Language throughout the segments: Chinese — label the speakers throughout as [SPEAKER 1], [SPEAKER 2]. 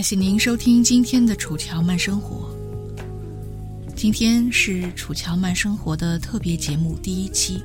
[SPEAKER 1] 感谢您收听今天的《楚乔慢生活》。今天是《楚乔慢生活》的特别节目第一期。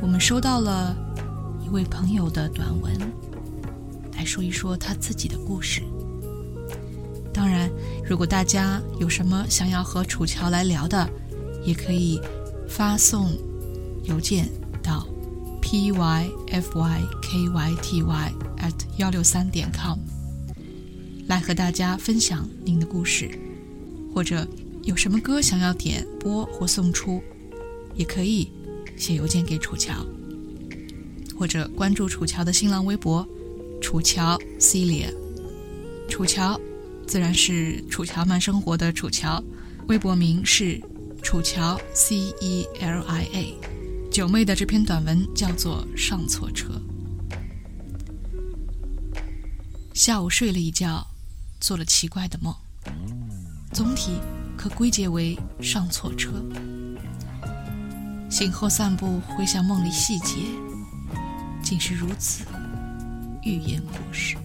[SPEAKER 1] 我们收到了一位朋友的短文，来说一说他自己的故事。当然，如果大家有什么想要和楚乔来聊的，也可以发送邮件到 p y f y k y t y at 幺六三点 com。来和大家分享您的故事，或者有什么歌想要点播或送出，也可以写邮件给楚乔，或者关注楚乔的新浪微博“楚乔 Celia”。楚乔自然是楚乔慢生活的楚乔，微博名是楚乔 C E L I A。九妹的这篇短文叫做《上错车》。下午睡了一觉。做了奇怪的梦，总体可归结为上错车。醒后散步，回想梦里细节，竟是如此寓言故事。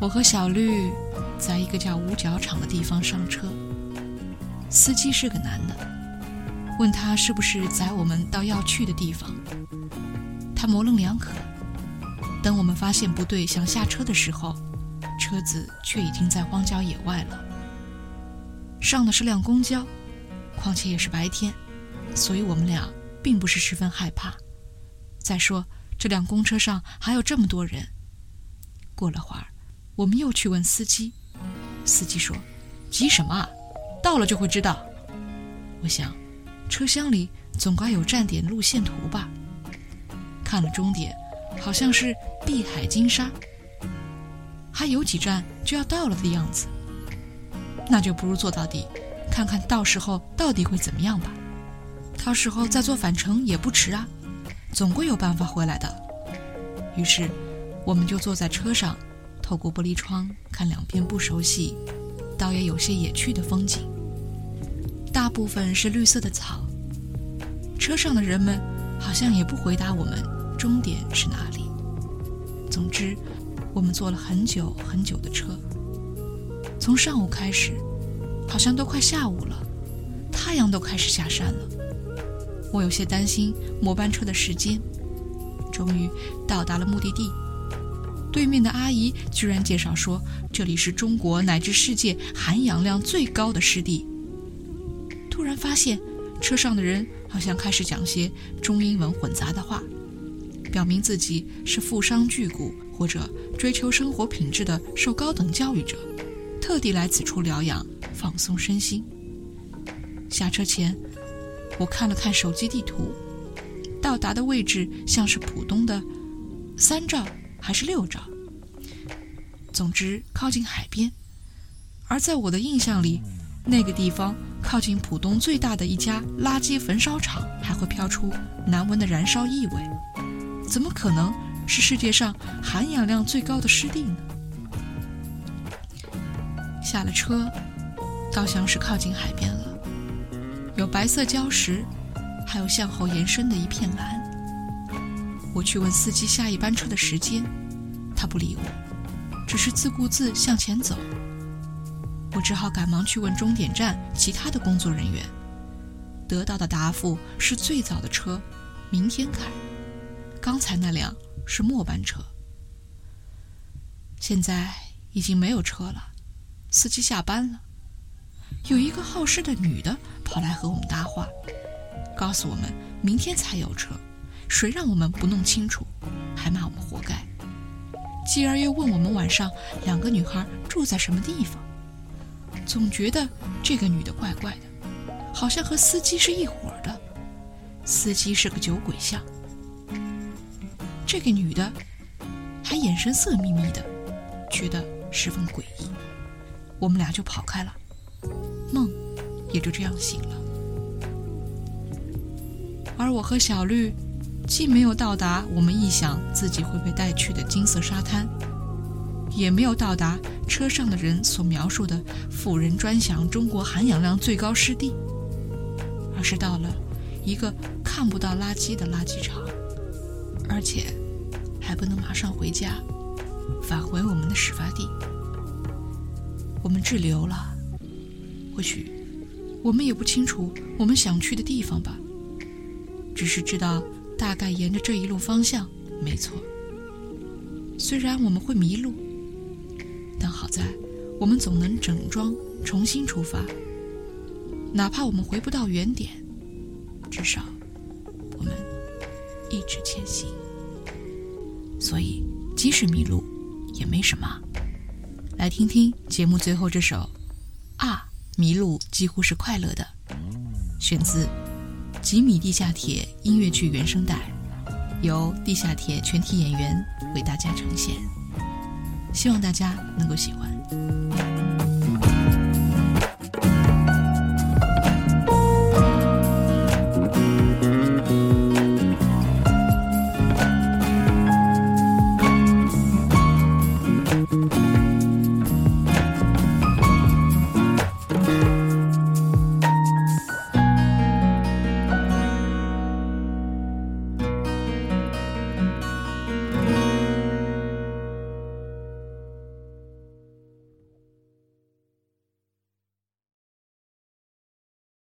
[SPEAKER 1] 我和小绿在一个叫五角场的地方上车，司机是个男的，问他是不是载我们到要去的地方，他模棱两可。等我们发现不对，想下车的时候，车子却已经在荒郊野外了。上的是辆公交，况且也是白天，所以我们俩并不是十分害怕。再说这辆公车上还有这么多人。过了会儿，我们又去问司机，司机说：“急什么啊？到了就会知道。”我想，车厢里总该有站点路线图吧。看了终点。好像是碧海金沙，还有几站就要到了的样子。那就不如坐到底，看看到时候到底会怎么样吧。到时候再坐返程也不迟啊，总归有办法回来的。于是，我们就坐在车上，透过玻璃窗看两边不熟悉，倒也有些野趣的风景。大部分是绿色的草。车上的人们好像也不回答我们。终点是哪里？总之，我们坐了很久很久的车，从上午开始，好像都快下午了，太阳都开始下山了。我有些担心末班车的时间。终于到达了目的地，对面的阿姨居然介绍说，这里是中国乃至世界含氧量最高的湿地。突然发现，车上的人好像开始讲些中英文混杂的话。表明自己是富商巨贾或者追求生活品质的受高等教育者，特地来此处疗养、放松身心。下车前，我看了看手机地图，到达的位置像是浦东的三兆还是六兆，总之靠近海边。而在我的印象里，那个地方靠近浦东最大的一家垃圾焚烧厂，还会飘出难闻的燃烧异味。怎么可能是世界上含氧量最高的湿地呢？下了车，倒像是靠近海边了，有白色礁石，还有向后延伸的一片蓝。我去问司机下一班车的时间，他不理我，只是自顾自向前走。我只好赶忙去问终点站其他的工作人员，得到的答复是最早的车明天开，刚才那辆是末班车。现在已经没有车了，司机下班了。有一个好事的女的跑来和我们搭话，告诉我们明天才有车，谁让我们不弄清楚，还骂我们活该。继而又问我们晚上两个女孩住在什么地方。总觉得这个女的怪怪的，好像和司机是一伙的。司机是个酒鬼像，这个女的还眼神色眯眯的，觉得十分诡异。我们俩就跑开了，梦也就这样醒了。而我和小绿，既没有到达我们臆想自己会被带去的金色沙滩。也没有到达车上的人所描述的富人专享中国含氧量最高湿地，而是到了一个看不到垃圾的垃圾场，而且还不能马上回家，返回我们的始发地。我们滞留了，或许我们也不清楚我们想去的地方吧，只是知道大概沿着这一路方向没错。虽然我们会迷路。但好在，我们总能整装重新出发。哪怕我们回不到原点，至少我们一直前行。所以，即使迷路也没什么。来听听节目最后这首《啊，迷路几乎是快乐的》，选自《吉米地下铁》音乐剧原声带，由地下铁全体演员为大家呈现。希望大家能够喜欢。